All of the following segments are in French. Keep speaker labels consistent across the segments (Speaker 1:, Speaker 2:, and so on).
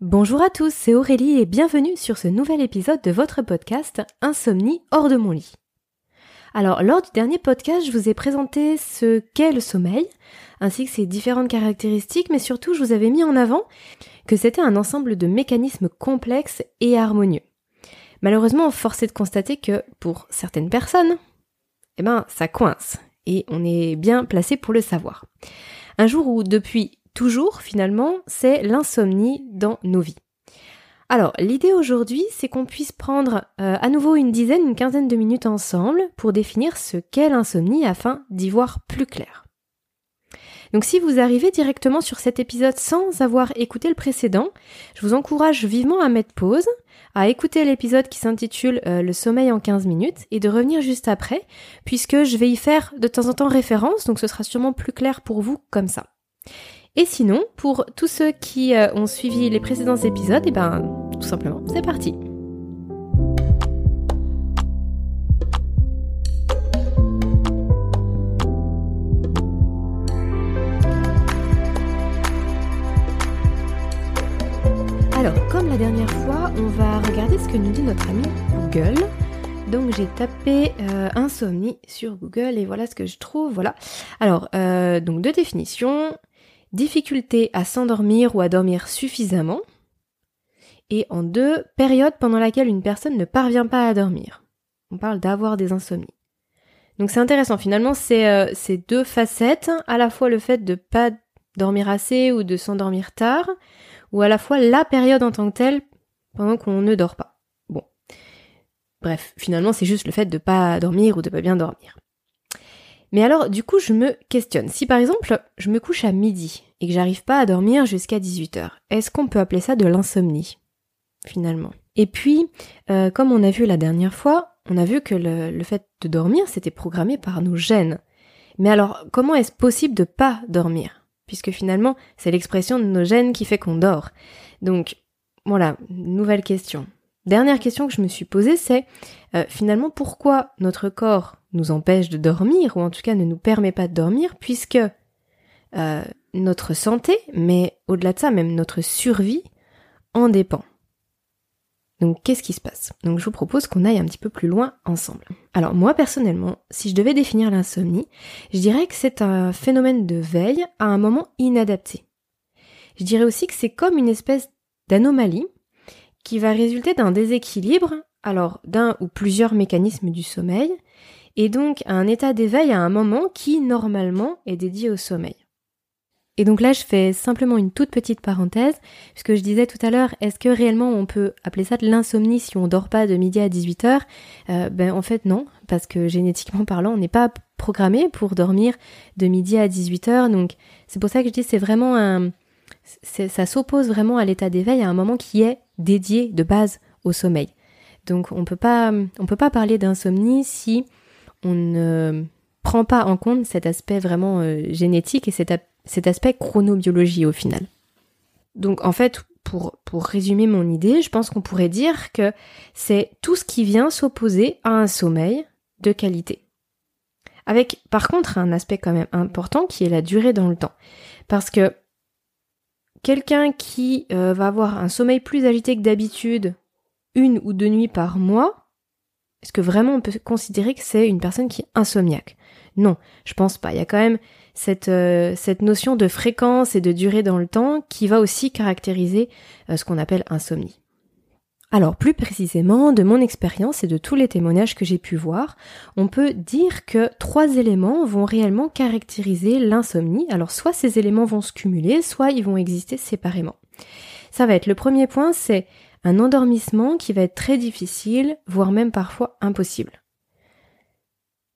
Speaker 1: Bonjour à tous, c'est Aurélie et bienvenue sur ce nouvel épisode de votre podcast Insomnie hors de mon lit. Alors, lors du dernier podcast, je vous ai présenté ce qu'est le sommeil, ainsi que ses différentes caractéristiques, mais surtout, je vous avais mis en avant que c'était un ensemble de mécanismes complexes et harmonieux. Malheureusement, force est de constater que, pour certaines personnes, eh ben, ça coince, et on est bien placé pour le savoir. Un jour où, depuis toujours finalement, c'est l'insomnie dans nos vies. Alors, l'idée aujourd'hui, c'est qu'on puisse prendre euh, à nouveau une dizaine, une quinzaine de minutes ensemble pour définir ce qu'est l'insomnie afin d'y voir plus clair. Donc si vous arrivez directement sur cet épisode sans avoir écouté le précédent, je vous encourage vivement à mettre pause, à écouter l'épisode qui s'intitule euh, Le sommeil en 15 minutes et de revenir juste après, puisque je vais y faire de temps en temps référence, donc ce sera sûrement plus clair pour vous comme ça. Et sinon, pour tous ceux qui euh, ont suivi les précédents épisodes, et eh ben tout simplement, c'est parti. Alors, comme la dernière fois, on va regarder ce que nous dit notre ami Google. Donc j'ai tapé euh, insomnie sur Google et voilà ce que je trouve. Voilà. Alors, euh, donc deux définitions difficulté à s'endormir ou à dormir suffisamment, et en deux, période pendant laquelle une personne ne parvient pas à dormir. On parle d'avoir des insomnies. Donc c'est intéressant, finalement, c'est euh, ces deux facettes, à la fois le fait de pas dormir assez ou de s'endormir tard, ou à la fois la période en tant que telle pendant qu'on ne dort pas. Bon. Bref, finalement, c'est juste le fait de pas dormir ou de pas bien dormir. Mais alors, du coup, je me questionne. Si par exemple, je me couche à midi et que j'arrive pas à dormir jusqu'à 18h, est-ce qu'on peut appeler ça de l'insomnie Finalement? Et puis, euh, comme on a vu la dernière fois, on a vu que le, fait de dormir, c'était programmé par nos gènes. Mais alors, comment est-ce possible de pas dormir? Puisque finalement, c'est l'expression de nos gènes qui fait qu'on dort. Donc, voilà, nouvelle question. Dernière question que je me suis posée, c'est euh, finalement pourquoi notre corps nous empêche de dormir, ou en tout cas ne nous permet pas de dormir, puisque euh, notre santé, mais au-delà de ça, même notre survie, en dépend. Donc qu'est-ce qui se passe? Donc je vous propose qu'on aille un petit peu plus loin ensemble. Alors moi personnellement, si je devais définir l'insomnie, je dirais que c'est un phénomène de veille à un moment inadapté. Je dirais aussi que c'est comme une espèce d'anomalie qui va résulter d'un déséquilibre, alors d'un ou plusieurs mécanismes du sommeil, et donc un état d'éveil à un moment qui normalement est dédié au sommeil. Et donc là, je fais simplement une toute petite parenthèse, puisque je disais tout à l'heure, est-ce que réellement on peut appeler ça de l'insomnie si on dort pas de midi à 18h euh, Ben en fait non, parce que génétiquement parlant, on n'est pas programmé pour dormir de midi à 18h, donc c'est pour ça que je dis c'est vraiment un, ça s'oppose vraiment à l'état d'éveil à un moment qui est dédié de base au sommeil. Donc on peut pas, on peut pas parler d'insomnie si on ne prend pas en compte cet aspect vraiment euh, génétique et cet, aspect chronobiologie au final. Donc en fait, pour, pour résumer mon idée, je pense qu'on pourrait dire que c'est tout ce qui vient s'opposer à un sommeil de qualité. Avec par contre un aspect quand même important qui est la durée dans le temps. Parce que quelqu'un qui euh, va avoir un sommeil plus agité que d'habitude, une ou deux nuits par mois, est-ce que vraiment on peut considérer que c'est une personne qui est insomniaque? Non, je pense pas. Il y a quand même cette, euh, cette notion de fréquence et de durée dans le temps qui va aussi caractériser euh, ce qu'on appelle insomnie. Alors plus précisément, de mon expérience et de tous les témoignages que j'ai pu voir, on peut dire que trois éléments vont réellement caractériser l'insomnie. Alors soit ces éléments vont se cumuler, soit ils vont exister séparément. Ça va être le premier point, c'est un endormissement qui va être très difficile, voire même parfois impossible.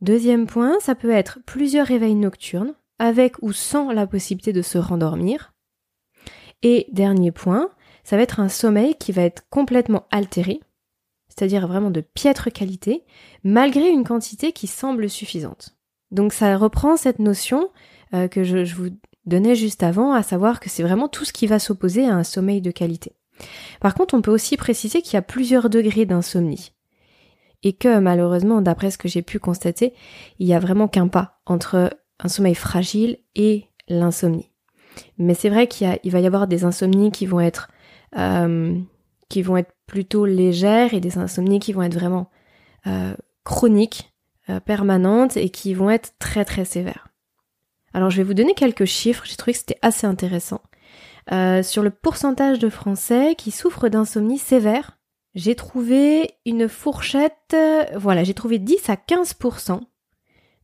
Speaker 1: Deuxième point, ça peut être plusieurs réveils nocturnes, avec ou sans la possibilité de se rendormir. Et dernier point, ça va être un sommeil qui va être complètement altéré, c'est-à-dire vraiment de piètre qualité, malgré une quantité qui semble suffisante. Donc ça reprend cette notion euh, que je, je, vous donnais juste avant, à savoir que c'est vraiment tout ce qui va s'opposer à un sommeil de qualité. Par contre, on peut aussi préciser qu'il y a plusieurs degrés d'insomnie. Et que malheureusement, d'après ce que j'ai pu constater, il y a vraiment qu'un pas entre un sommeil fragile et l'insomnie. Mais c'est vrai qu'il va y avoir des insomnies qui vont être euh, qui vont être plutôt légères et des insomnies qui vont être vraiment euh, chroniques, euh, permanentes et qui vont être très très sévères. Alors je vais vous donner quelques chiffres, j'ai trouvé que c'était assez intéressant. Sur le pourcentage de Français qui souffrent d'insomnie sévère, j'ai trouvé une fourchette, voilà, j'ai trouvé 10 à 15%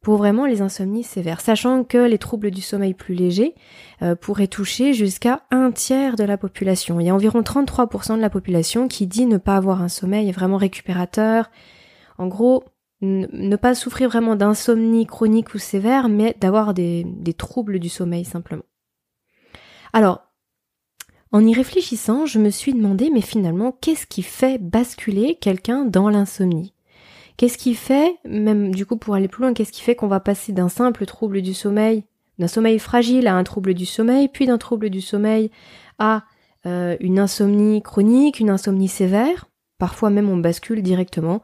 Speaker 1: pour vraiment les insomnies sévères, sachant que les troubles du sommeil plus légers euh, pourraient toucher jusqu'à un tiers de la population. Il y a environ 33% de la population qui dit ne pas avoir un sommeil vraiment récupérateur. En gros, ne pas souffrir vraiment d'insomnie chronique ou sévère, mais d'avoir des, des troubles du sommeil simplement. Alors, en y réfléchissant, je me suis demandé, mais finalement, qu'est-ce qui fait basculer quelqu'un dans l'insomnie? Qu'est-ce qui fait, même du coup pour aller plus loin, qu'est-ce qui fait qu'on va passer d'un simple trouble du sommeil, d'un sommeil fragile à un trouble du sommeil, puis d'un trouble du sommeil à euh, une insomnie chronique, une insomnie sévère? Parfois même on bascule directement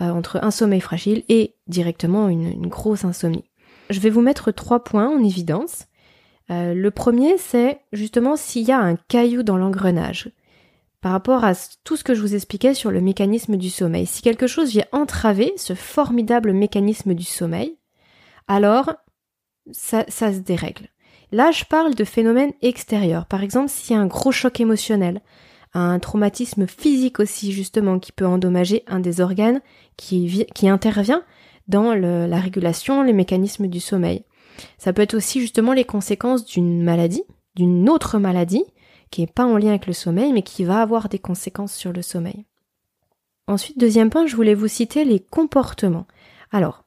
Speaker 1: euh, entre un sommeil fragile et directement une, grosse insomnie. Je vais vous mettre trois points en évidence. Euh, le premier, c'est justement s'il y a un caillou dans l'engrenage par rapport à tout ce que je vous expliquais sur le mécanisme du sommeil. Si quelque chose vient entraver ce formidable mécanisme du sommeil, alors ça, se dérègle. Là, je parle de phénomènes extérieurs. Par exemple, s'il y a un gros choc émotionnel, un traumatisme physique aussi, justement, qui peut endommager un des organes qui, qui intervient dans la régulation, les mécanismes du sommeil. Ça peut être aussi justement les conséquences d'une maladie, d'une autre maladie, qui n'est pas en lien avec le sommeil, mais qui va avoir des conséquences sur le sommeil. Ensuite, deuxième point, je voulais vous citer les comportements. Alors,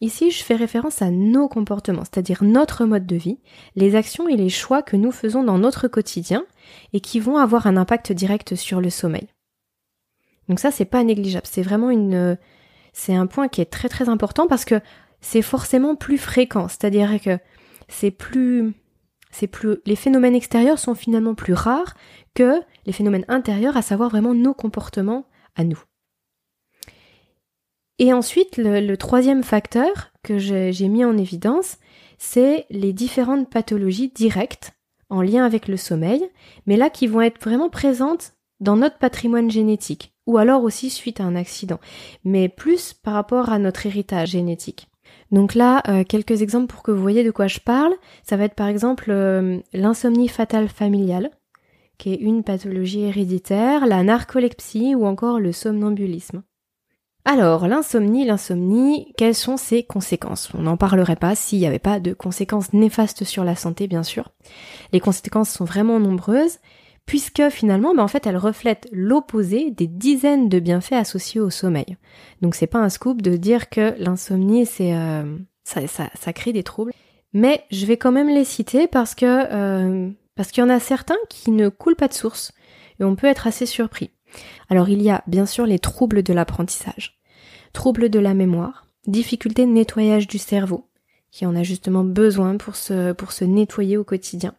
Speaker 1: ici, je fais référence à nos comportements, c'est-à-dire notre mode de vie, les actions et les choix que nous faisons dans notre quotidien et qui vont avoir un impact direct sur le sommeil. Donc ça, c'est pas négligeable. C'est vraiment une, c'est un point qui est très très important parce que c'est forcément plus fréquent. C'est-à-dire que c'est plus, les phénomènes extérieurs sont finalement plus rares que les phénomènes intérieurs, à savoir vraiment nos comportements à nous. Et ensuite, le, troisième facteur que j'ai mis en évidence, c'est les différentes pathologies directes en lien avec le sommeil, mais là qui vont être vraiment présentes dans notre patrimoine génétique, ou alors aussi suite à un accident, mais plus par rapport à notre héritage génétique. Donc là, euh, quelques exemples pour que vous voyez de quoi je parle. Ça va être par exemple euh, l'insomnie fatale familiale, qui est une pathologie héréditaire, la narcolepsie ou encore le somnambulisme. Alors, l'insomnie, l'insomnie, quelles sont ses conséquences? On n'en parlerait pas s'il n'y avait pas de conséquences néfastes sur la santé, bien sûr. Les conséquences sont vraiment nombreuses puisque finalement, ben, en fait, elle reflète l'opposé des dizaines de bienfaits associés au sommeil. Donc c'est pas un scoop de dire que l'insomnie, c'est euh, ça, ça, crée des troubles, mais je vais quand même les citer parce que euh, parce qu'il y en a certains qui ne coulent pas de source et on peut être assez surpris. Alors il y a bien sûr les troubles de l'apprentissage, troubles de la mémoire, difficultés de nettoyage du cerveau, qui en a justement besoin pour se, pour se nettoyer au quotidien.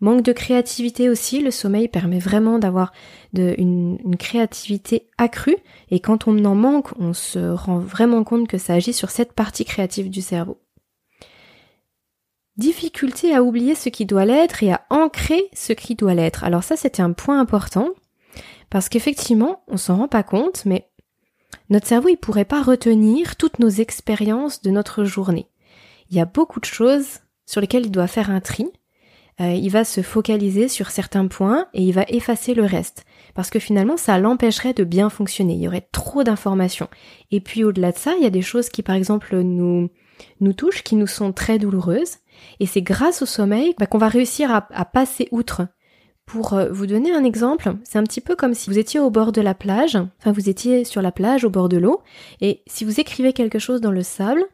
Speaker 1: Manque de créativité aussi, le sommeil permet vraiment d'avoir une, créativité accrue et quand on en manque, on se rend vraiment compte que ça agit sur cette partie créative du cerveau. Difficulté à oublier ce qui doit l'être et à ancrer ce qui doit l'être. Alors ça c'était un point important parce qu'effectivement on s'en rend pas compte mais notre cerveau il pourrait pas retenir toutes nos expériences de notre journée. Il y a beaucoup de choses sur lesquelles il doit faire un tri euh, il va se focaliser sur certains points et il va effacer le reste. Parce que finalement, ça l'empêcherait de bien fonctionner. Il y aurait trop d'informations. Et puis au-delà de ça, il y a des choses qui, par exemple, nous, nous touchent, qui nous sont très douloureuses. Et c'est grâce au sommeil bah, qu'on va réussir à, passer outre. Pour euh, vous donner un exemple, c'est un petit peu comme si vous étiez au bord de la plage, enfin vous étiez sur la plage au bord de l'eau, et si vous écrivez quelque chose dans le sable,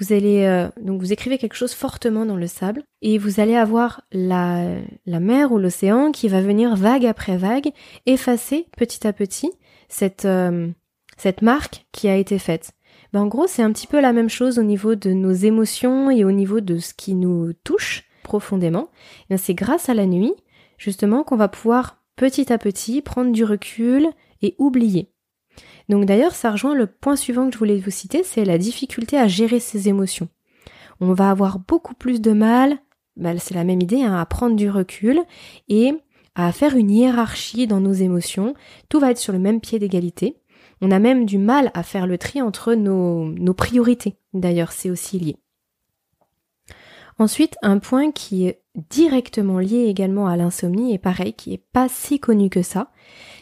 Speaker 1: vous allez euh, donc vous écrivez quelque chose fortement dans le sable et vous allez avoir la, la mer ou l'océan qui va venir vague après vague effacer petit à petit cette euh, cette marque qui a été faite. Ben, en gros, c'est un petit peu la même chose au niveau de nos émotions et au niveau de ce qui nous touche profondément. Ben, c'est grâce à la nuit justement qu'on va pouvoir petit à petit prendre du recul et oublier. Donc d'ailleurs, ça rejoint le point suivant que je voulais vous citer, c'est la difficulté à gérer ses émotions. On va avoir beaucoup plus de mal, bah, c'est la même idée, hein, à prendre du recul et à faire une hiérarchie dans nos émotions. Tout va être sur le même pied d'égalité. On a même du mal à faire le tri entre nos, nos priorités. D'ailleurs, c'est aussi lié. Ensuite, un point qui est directement lié également à l'insomnie et pareil, qui est pas si connu que ça,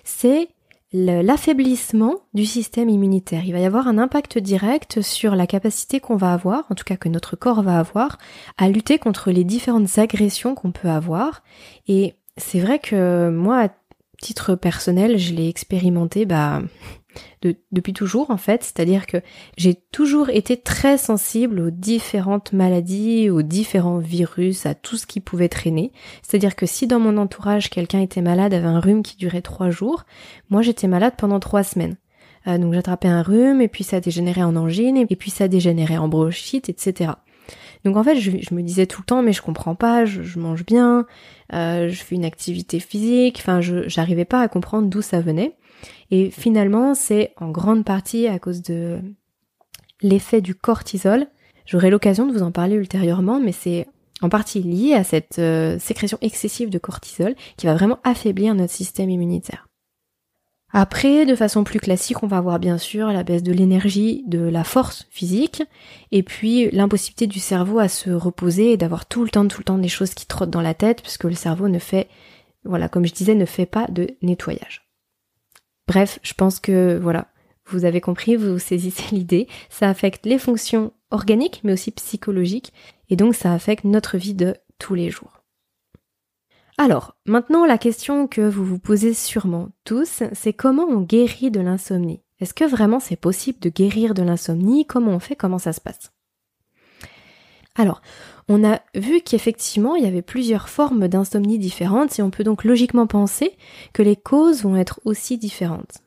Speaker 1: c'est l'affaiblissement du système immunitaire. Il va y avoir un impact direct sur la capacité qu'on va avoir, en tout cas que notre corps va avoir, à lutter contre les différentes agressions qu'on peut avoir. Et c'est vrai que moi, à titre personnel, je l'ai expérimenté, bah, depuis toujours en fait, c'est-à-dire que j'ai toujours été très sensible aux différentes maladies, aux différents virus, à tout ce qui pouvait traîner. C'est-à-dire que si dans mon entourage quelqu'un était malade, avait un rhume qui durait trois jours, moi j'étais malade pendant trois semaines. Euh, donc j'attrapais un rhume et puis ça dégénérait en angine et puis ça dégénérait en bronchite, etc. Donc en fait, je, me disais tout le temps, mais je comprends pas, je, mange bien, euh, je fais une activité physique, enfin, je j'arrivais pas à comprendre d'où ça venait. Et finalement, c'est en grande partie à cause de l'effet du cortisol. J'aurai l'occasion de vous en parler ultérieurement, mais c'est en partie lié à cette euh, sécrétion excessive de cortisol qui va vraiment affaiblir notre système immunitaire. Après, de façon plus classique, on va avoir bien sûr la baisse de l'énergie, de la force physique, et puis l'impossibilité du cerveau à se reposer et d'avoir tout le temps, tout le temps des choses qui trottent dans la tête, puisque le cerveau ne fait, voilà, comme je disais, ne fait pas de nettoyage. Bref, je pense que voilà, vous avez compris, vous saisissez l'idée. Ça affecte les fonctions organiques, mais aussi psychologiques, et donc ça affecte notre vie de tous les jours. Alors, maintenant la question que vous vous posez sûrement tous, c'est comment on guérit de l'insomnie? Est-ce que vraiment c'est possible de guérir de l'insomnie? Comment on fait? Comment ça se passe? Alors, on a vu qu'effectivement il y avait plusieurs formes d'insomnie différentes et on peut donc logiquement penser que les causes vont être aussi différentes.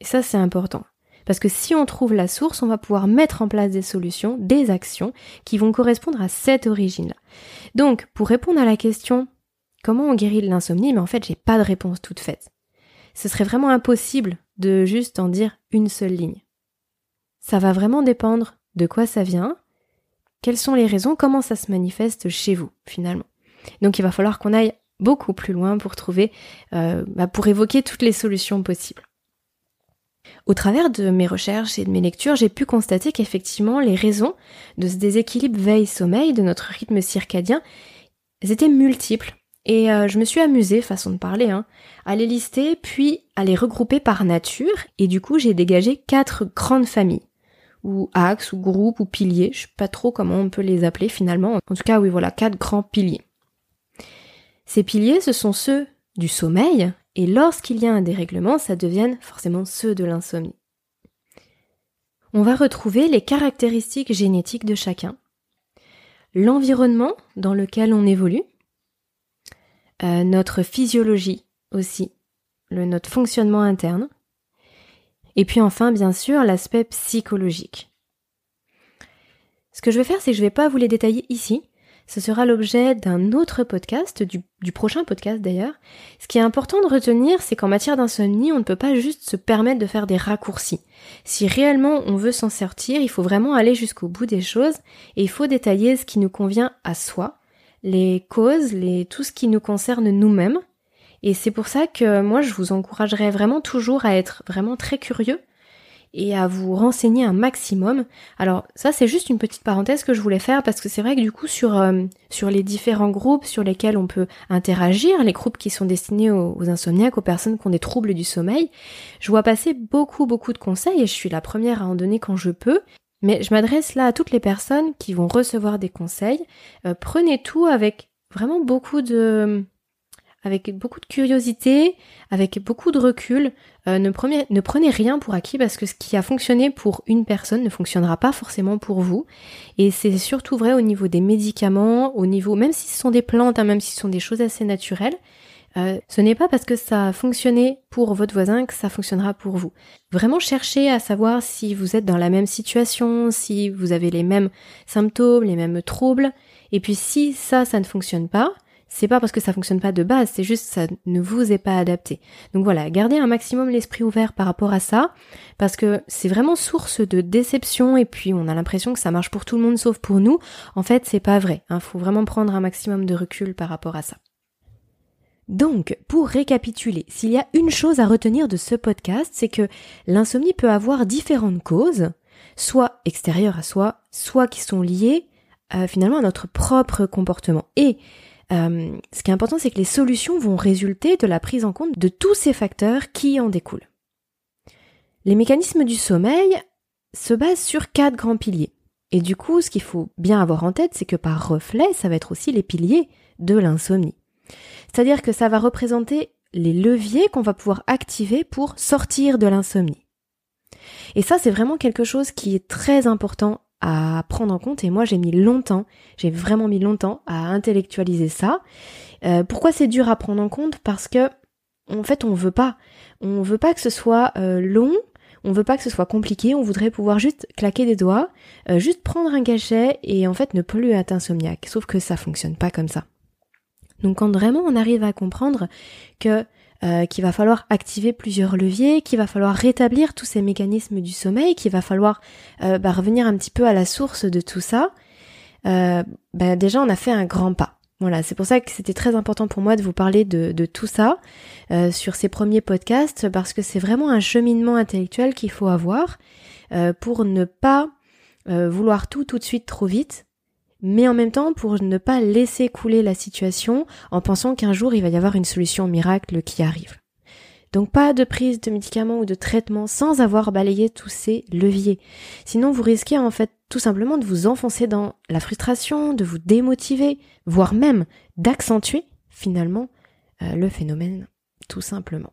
Speaker 1: Et ça c'est important. Parce que si on trouve la source, on va pouvoir mettre en place des solutions, des actions qui vont correspondre à cette origine-là. Donc, pour répondre à la question comment on guérit l'insomnie, mais en fait j'ai pas de réponse toute faite. Ce serait vraiment impossible de juste en dire une seule ligne. Ça va vraiment dépendre de quoi ça vient, quelles sont les raisons? Comment ça se manifeste chez vous finalement? Donc il va falloir qu'on aille beaucoup plus loin pour trouver, euh, bah, pour évoquer toutes les solutions possibles. Au travers de mes recherches et de mes lectures, j'ai pu constater qu'effectivement les raisons de ce déséquilibre veille-sommeil de notre rythme circadien étaient multiples. Et euh, je me suis amusée, façon de parler, hein, à les lister, puis à les regrouper par nature, et du coup j'ai dégagé quatre grandes familles ou axes ou groupes ou piliers, je sais pas trop comment on peut les appeler finalement. En tout cas, oui, voilà, quatre grands piliers. Ces piliers, ce sont ceux du sommeil, et lorsqu'il y a un dérèglement, ça devient forcément ceux de l'insomnie. On va retrouver les caractéristiques génétiques de chacun, l'environnement dans lequel on évolue, euh, notre physiologie aussi, le, notre fonctionnement interne, et puis enfin, bien sûr, l'aspect psychologique. Ce que je vais faire, c'est que je ne vais pas vous les détailler ici. Ce sera l'objet d'un autre podcast, du, du prochain podcast d'ailleurs. Ce qui est important de retenir, c'est qu'en matière d'insomnie, on ne peut pas juste se permettre de faire des raccourcis. Si réellement on veut s'en sortir, il faut vraiment aller jusqu'au bout des choses et il faut détailler ce qui nous convient à soi, les causes, les, tout ce qui nous concerne nous-mêmes, et c'est pour ça que moi, je vous encouragerais vraiment toujours à être vraiment très curieux et à vous renseigner un maximum. Alors ça c'est juste une petite parenthèse que je voulais faire parce que c'est vrai que du coup sur euh, sur les différents groupes sur lesquels on peut interagir, les groupes qui sont destinés aux, aux, insomniaques, aux personnes qui ont des troubles du sommeil, je vois passer beaucoup beaucoup de conseils et je suis la première à en donner quand je peux. Mais je m'adresse là à toutes les personnes qui vont recevoir des conseils. Euh, prenez tout avec vraiment beaucoup de avec beaucoup de curiosité, avec beaucoup de recul. Euh, ne, prenez, ne prenez rien pour acquis parce que ce qui a fonctionné pour une personne ne fonctionnera pas forcément pour vous. Et c'est surtout vrai au niveau des médicaments, au niveau, même si ce sont des plantes, hein, même si ce sont des choses assez naturelles, euh, ce n'est pas parce que ça a fonctionné pour votre voisin que ça fonctionnera pour vous. Vraiment cherchez à savoir si vous êtes dans la même situation, si vous avez les mêmes symptômes, les mêmes troubles. Et puis si ça, ça ne fonctionne pas, c'est pas parce que ça fonctionne pas de base, c'est juste ça ne vous est pas adapté. Donc voilà, gardez un maximum l'esprit ouvert par rapport à ça, parce que c'est vraiment source de déception et puis on a l'impression que ça marche pour tout le monde sauf pour nous. En fait, c'est pas vrai. Il hein. faut vraiment prendre un maximum de recul par rapport à ça. Donc, pour récapituler, s'il y a une chose à retenir de ce podcast, c'est que l'insomnie peut avoir différentes causes, soit extérieures à soi, soit qui sont liées euh, finalement à notre propre comportement. Et euh, ce qui est important, c'est que les solutions vont résulter de la prise en compte de tous ces facteurs qui en découlent. Les mécanismes du sommeil se basent sur quatre grands piliers. Et du coup, ce qu'il faut bien avoir en tête, c'est que par reflet, ça va être aussi les piliers de l'insomnie. C'est-à-dire que ça va représenter les leviers qu'on va pouvoir activer pour sortir de l'insomnie. Et ça, c'est vraiment quelque chose qui est très important à prendre en compte et moi j'ai mis longtemps, j'ai vraiment mis longtemps à intellectualiser ça. Euh, pourquoi c'est dur à prendre en compte? Parce que en fait on veut pas, on veut pas que ce soit euh, long, on veut pas que ce soit compliqué, on voudrait pouvoir juste claquer des doigts, euh, juste prendre un cachet et en fait ne plus être insomniaque. Sauf que ça fonctionne pas comme ça. Donc quand vraiment on arrive à comprendre que euh, qu'il va falloir activer plusieurs leviers, qu'il va falloir rétablir tous ces mécanismes du sommeil, qu'il va falloir euh, bah, revenir un petit peu à la source de tout ça, euh, bah, déjà on a fait un grand pas. Voilà, c'est pour ça que c'était très important pour moi de vous parler de, de tout ça sur ces premiers podcasts, parce que c'est vraiment un cheminement intellectuel qu'il faut avoir pour ne pas vouloir tout tout de suite trop vite, mais en même temps pour ne pas laisser couler la situation en pensant qu'un jour il va y avoir une solution miracle qui arrive. Donc pas de prise de médicaments ou de traitements sans avoir balayé tous ces leviers. Sinon vous risquez en fait tout simplement de vous enfoncer dans la frustration, de vous démotiver, voire même d'accentuer finalement euh, le phénomène tout simplement.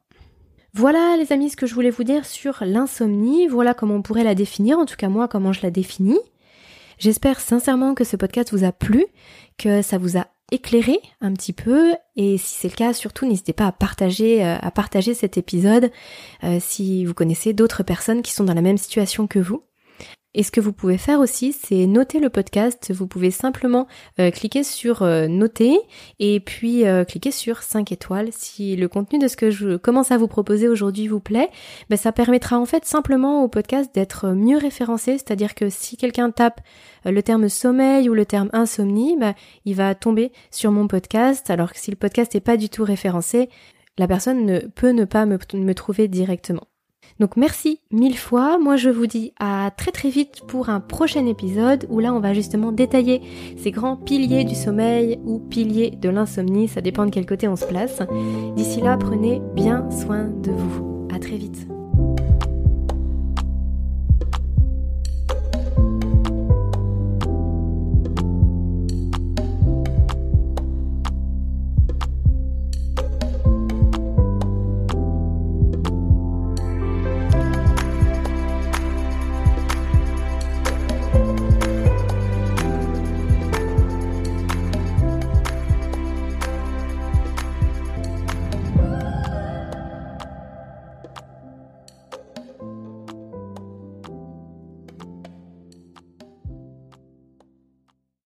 Speaker 1: Voilà les amis ce que je voulais vous dire sur l'insomnie, voilà comment on pourrait la définir, en tout cas moi comment je la définis. J'espère sincèrement que ce podcast vous a plu, que ça vous a éclairé un petit peu. Et si c'est le cas surtout n'hésitez pas à partager euh, à partager cet épisode euh, si vous connaissez d'autres personnes qui sont dans la même situation que vous et ce que vous pouvez faire aussi, c'est noter le podcast. Vous pouvez simplement euh, cliquer sur euh, noter et puis euh, cliquer sur 5 étoiles. Si le contenu de ce que je commence à vous proposer aujourd'hui vous plaît, ben, ça permettra en fait simplement au podcast d'être mieux référencé. C'est-à-dire que si quelqu'un tape le terme sommeil ou le terme insomnie, ben, il va tomber sur mon podcast. Alors que si le podcast n'est pas du tout référencé, la personne ne peut ne pas me trouver directement. Donc merci mille fois. Moi je vous dis à très très vite pour un prochain épisode où là on va justement détailler ces grands piliers du sommeil ou piliers de l'insomnie. Ça dépend de quel côté on se place. D'ici là, prenez bien soin de vous. À très vite.